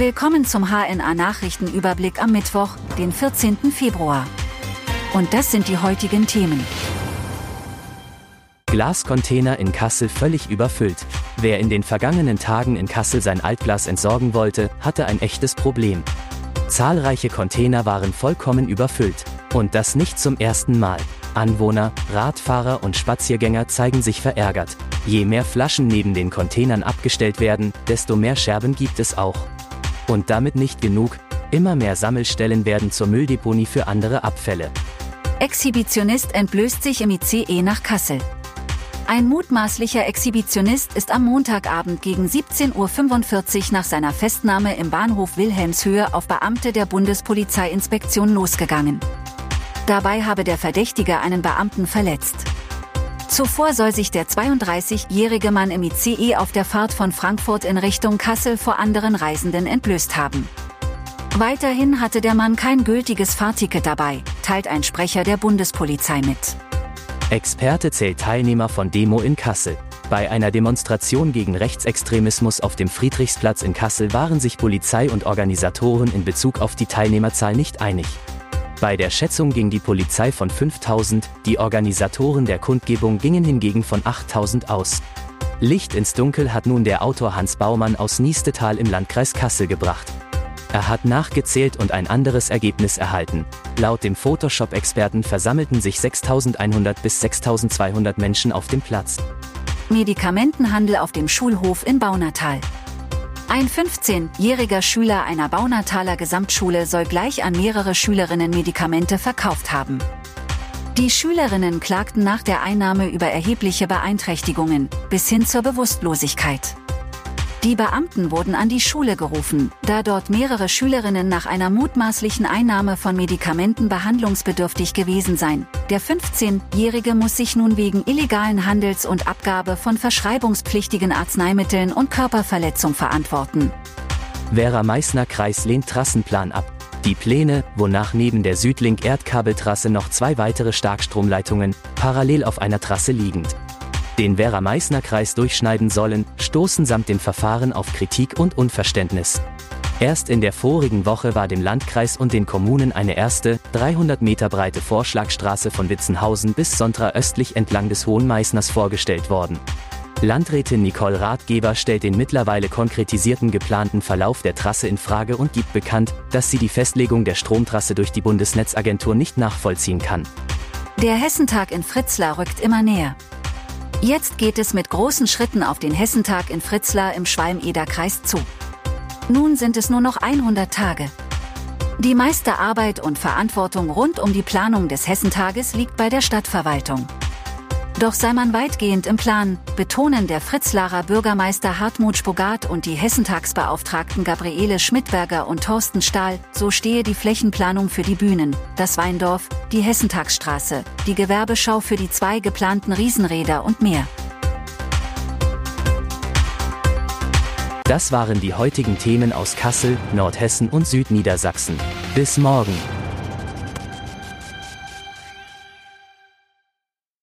Willkommen zum HNA Nachrichtenüberblick am Mittwoch, den 14. Februar. Und das sind die heutigen Themen. Glascontainer in Kassel völlig überfüllt. Wer in den vergangenen Tagen in Kassel sein Altglas entsorgen wollte, hatte ein echtes Problem. Zahlreiche Container waren vollkommen überfüllt. Und das nicht zum ersten Mal. Anwohner, Radfahrer und Spaziergänger zeigen sich verärgert. Je mehr Flaschen neben den Containern abgestellt werden, desto mehr Scherben gibt es auch. Und damit nicht genug, immer mehr Sammelstellen werden zur Mülldeponie für andere Abfälle. Exhibitionist entblößt sich im ICE nach Kassel. Ein mutmaßlicher Exhibitionist ist am Montagabend gegen 17.45 Uhr nach seiner Festnahme im Bahnhof Wilhelmshöhe auf Beamte der Bundespolizeiinspektion losgegangen. Dabei habe der Verdächtige einen Beamten verletzt. Zuvor soll sich der 32-jährige Mann im ICE auf der Fahrt von Frankfurt in Richtung Kassel vor anderen Reisenden entblößt haben. Weiterhin hatte der Mann kein gültiges Fahrticket dabei, teilt ein Sprecher der Bundespolizei mit. Experte zählt Teilnehmer von Demo in Kassel. Bei einer Demonstration gegen Rechtsextremismus auf dem Friedrichsplatz in Kassel waren sich Polizei und Organisatoren in Bezug auf die Teilnehmerzahl nicht einig. Bei der Schätzung ging die Polizei von 5000, die Organisatoren der Kundgebung gingen hingegen von 8000 aus. Licht ins Dunkel hat nun der Autor Hans Baumann aus Niestetal im Landkreis Kassel gebracht. Er hat nachgezählt und ein anderes Ergebnis erhalten. Laut dem Photoshop-Experten versammelten sich 6100 bis 6200 Menschen auf dem Platz. Medikamentenhandel auf dem Schulhof in Baunatal. Ein 15-jähriger Schüler einer Baunataler Gesamtschule soll gleich an mehrere Schülerinnen Medikamente verkauft haben. Die Schülerinnen klagten nach der Einnahme über erhebliche Beeinträchtigungen bis hin zur Bewusstlosigkeit. Die Beamten wurden an die Schule gerufen, da dort mehrere Schülerinnen nach einer mutmaßlichen Einnahme von Medikamenten behandlungsbedürftig gewesen seien. Der 15-Jährige muss sich nun wegen illegalen Handels und Abgabe von verschreibungspflichtigen Arzneimitteln und Körperverletzung verantworten. Werra-Meißner Kreis lehnt Trassenplan ab. Die Pläne, wonach neben der Südlink-Erdkabeltrasse noch zwei weitere Starkstromleitungen parallel auf einer Trasse liegend den Werra-Meißner-Kreis durchschneiden sollen, stoßen samt dem Verfahren auf Kritik und Unverständnis. Erst in der vorigen Woche war dem Landkreis und den Kommunen eine erste, 300 Meter breite Vorschlagstraße von Witzenhausen bis Sontra östlich entlang des Hohen Meißners vorgestellt worden. Landrätin Nicole Ratgeber stellt den mittlerweile konkretisierten geplanten Verlauf der Trasse in Frage und gibt bekannt, dass sie die Festlegung der Stromtrasse durch die Bundesnetzagentur nicht nachvollziehen kann. Der Hessentag in Fritzlar rückt immer näher. Jetzt geht es mit großen Schritten auf den Hessentag in Fritzlar im Schwalm-Eder-Kreis zu. Nun sind es nur noch 100 Tage. Die meiste Arbeit und Verantwortung rund um die Planung des Hessentages liegt bei der Stadtverwaltung. Doch sei man weitgehend im Plan, betonen der Fritzlarer Bürgermeister Hartmut Spogat und die Hessentagsbeauftragten Gabriele Schmidberger und Thorsten Stahl, so stehe die Flächenplanung für die Bühnen, das Weindorf, die Hessentagsstraße, die Gewerbeschau für die zwei geplanten Riesenräder und mehr. Das waren die heutigen Themen aus Kassel, Nordhessen und Südniedersachsen. Bis morgen.